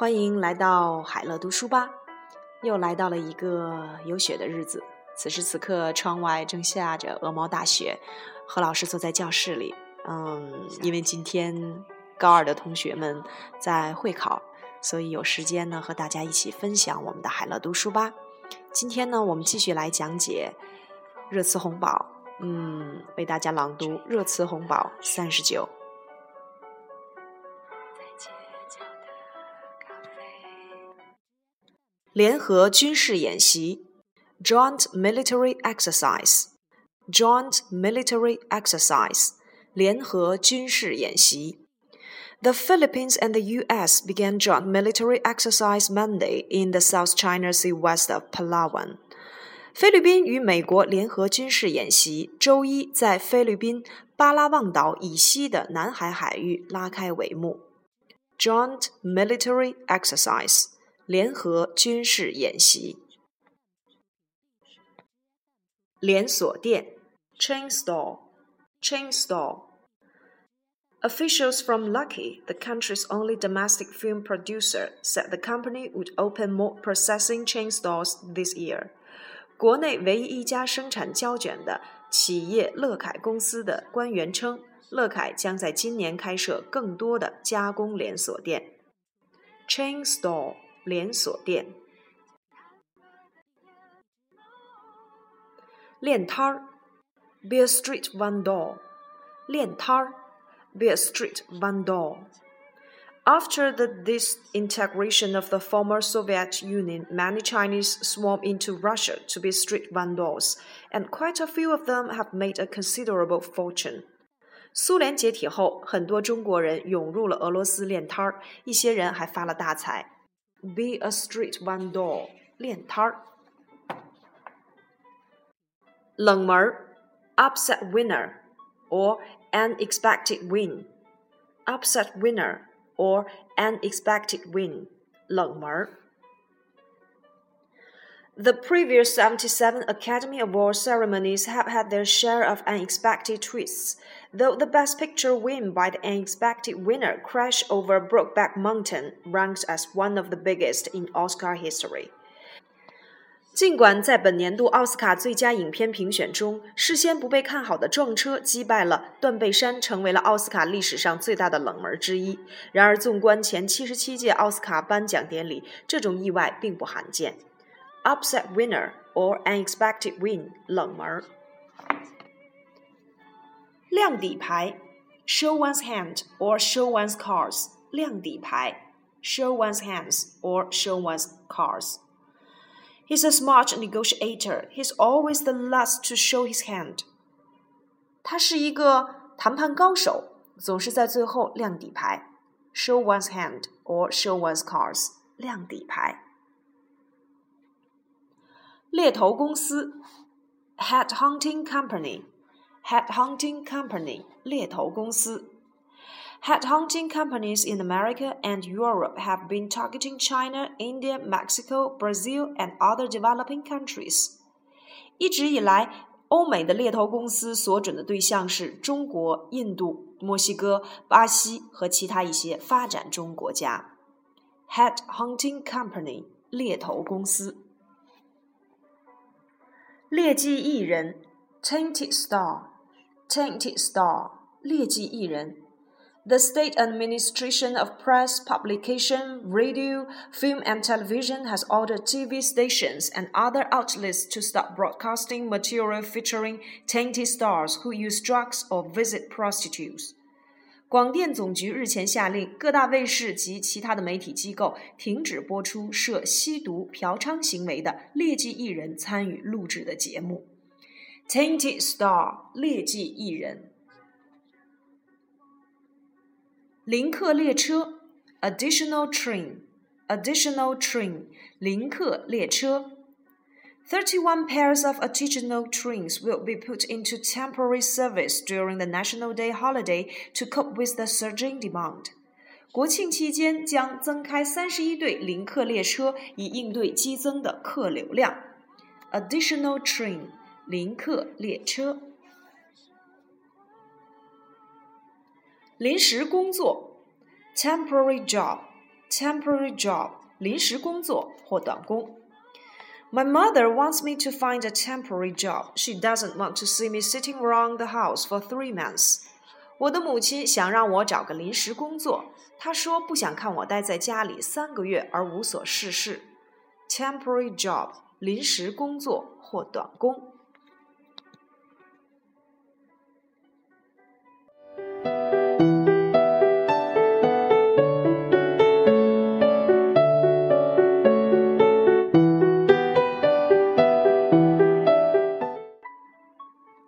欢迎来到海乐读书吧。又来到了一个有雪的日子，此时此刻窗外正下着鹅毛大雪。何老师坐在教室里，嗯，因为今天高二的同学们在会考，所以有时间呢和大家一起分享我们的海乐读书吧。今天呢，我们继续来讲解热词红宝，嗯，为大家朗读热词红宝三十九。联合军事演习，joint military exercise，joint military exercise，联合军事演习。The Philippines and the U.S. began joint military exercise Monday in the South China Sea west of Palawan. 菲律宾与美国联合军事演习周一在菲律宾巴拉望岛以西的南海海域拉开帷幕。Joint military exercise。 联合军事演习。连锁店 （chain store），chain store。Officials from Lucky, the country's only domestic film producer, said the company would open more processing chain stores this year. 国内唯一一家生产胶卷的企业乐凯公司的官员称，乐凯将在今年开设更多的加工连锁店。chain store 连锁店，练摊儿，be a street vendor。练摊儿，be a street vendor。After the disintegration of the former Soviet Union, many Chinese swarm into Russia to be street vendors, and quite a few of them have made a considerable fortune. 苏联解体后，很多中国人涌入了俄罗斯练摊儿，一些人还发了大财。 be a street vendor，练摊儿。冷门儿，upset winner or unexpected win。upset winner or unexpected win，冷门儿。 The previous 77 Academy Award ceremonies have had their share of unexpected twists, though the Best Picture win by the unexpected winner Crash over Brokeback Mountain ranks as one of the biggest in Oscar history. 尽管在本年度奥斯卡最佳影片评选中，事先不被看好的撞车击败了《断背山》，成为了奥斯卡历史上最大的冷门之一。然而，纵观前七十七届奥斯卡颁奖典礼，这种意外并不罕见。 upset winner or unexpected win 冷门。亮底牌，show one's hand or show one's cards 亮底牌，show one's hands or show one's cards。He's a smart negotiator. He's always the last to show his hand. 他是一个谈判高手，总是在最后亮底牌。Show one's hand or show one's cards. 亮底牌。 猎头公司，headhunting company，headhunting company，猎头公司。Headhunting companies in America and Europe have been targeting China, India, Mexico, Brazil, and other developing countries. 一直以来，欧美的猎头公司所准的对象是中国、印度、墨西哥、巴西和其他一些发展中国家。Headhunting company，猎头公司。 劣迹艺人，tainted star，tainted star，劣迹艺人。The state administration of press, publication, radio, film, and television has ordered TV stations and other outlets to stop broadcasting material featuring tainted stars who use drugs or visit prostitutes. 广电总局日前下令各大卫视及其他的媒体机构停止播出涉吸毒、嫖娼行为的劣迹艺人参与录制的节目。Tainted Star，劣迹艺人。临客列车，Additional Train，Additional Train，临客列车。31 pairs of additional trains will be put into temporary service during the National Day holiday to cope with the surging demand. 国庆期间将增开三十一对临客列车，以应对激增的客流量。Additional train 临客列车。临时工作，temporary job，temporary job，临时工作或短工。My mother wants me to find a temporary job. She doesn't want to see me sitting around the house for three months. 我的母亲想让我找个临时工作，她说不想看我待在家里三个月而无所事事。Temporary job 临时工作或短工。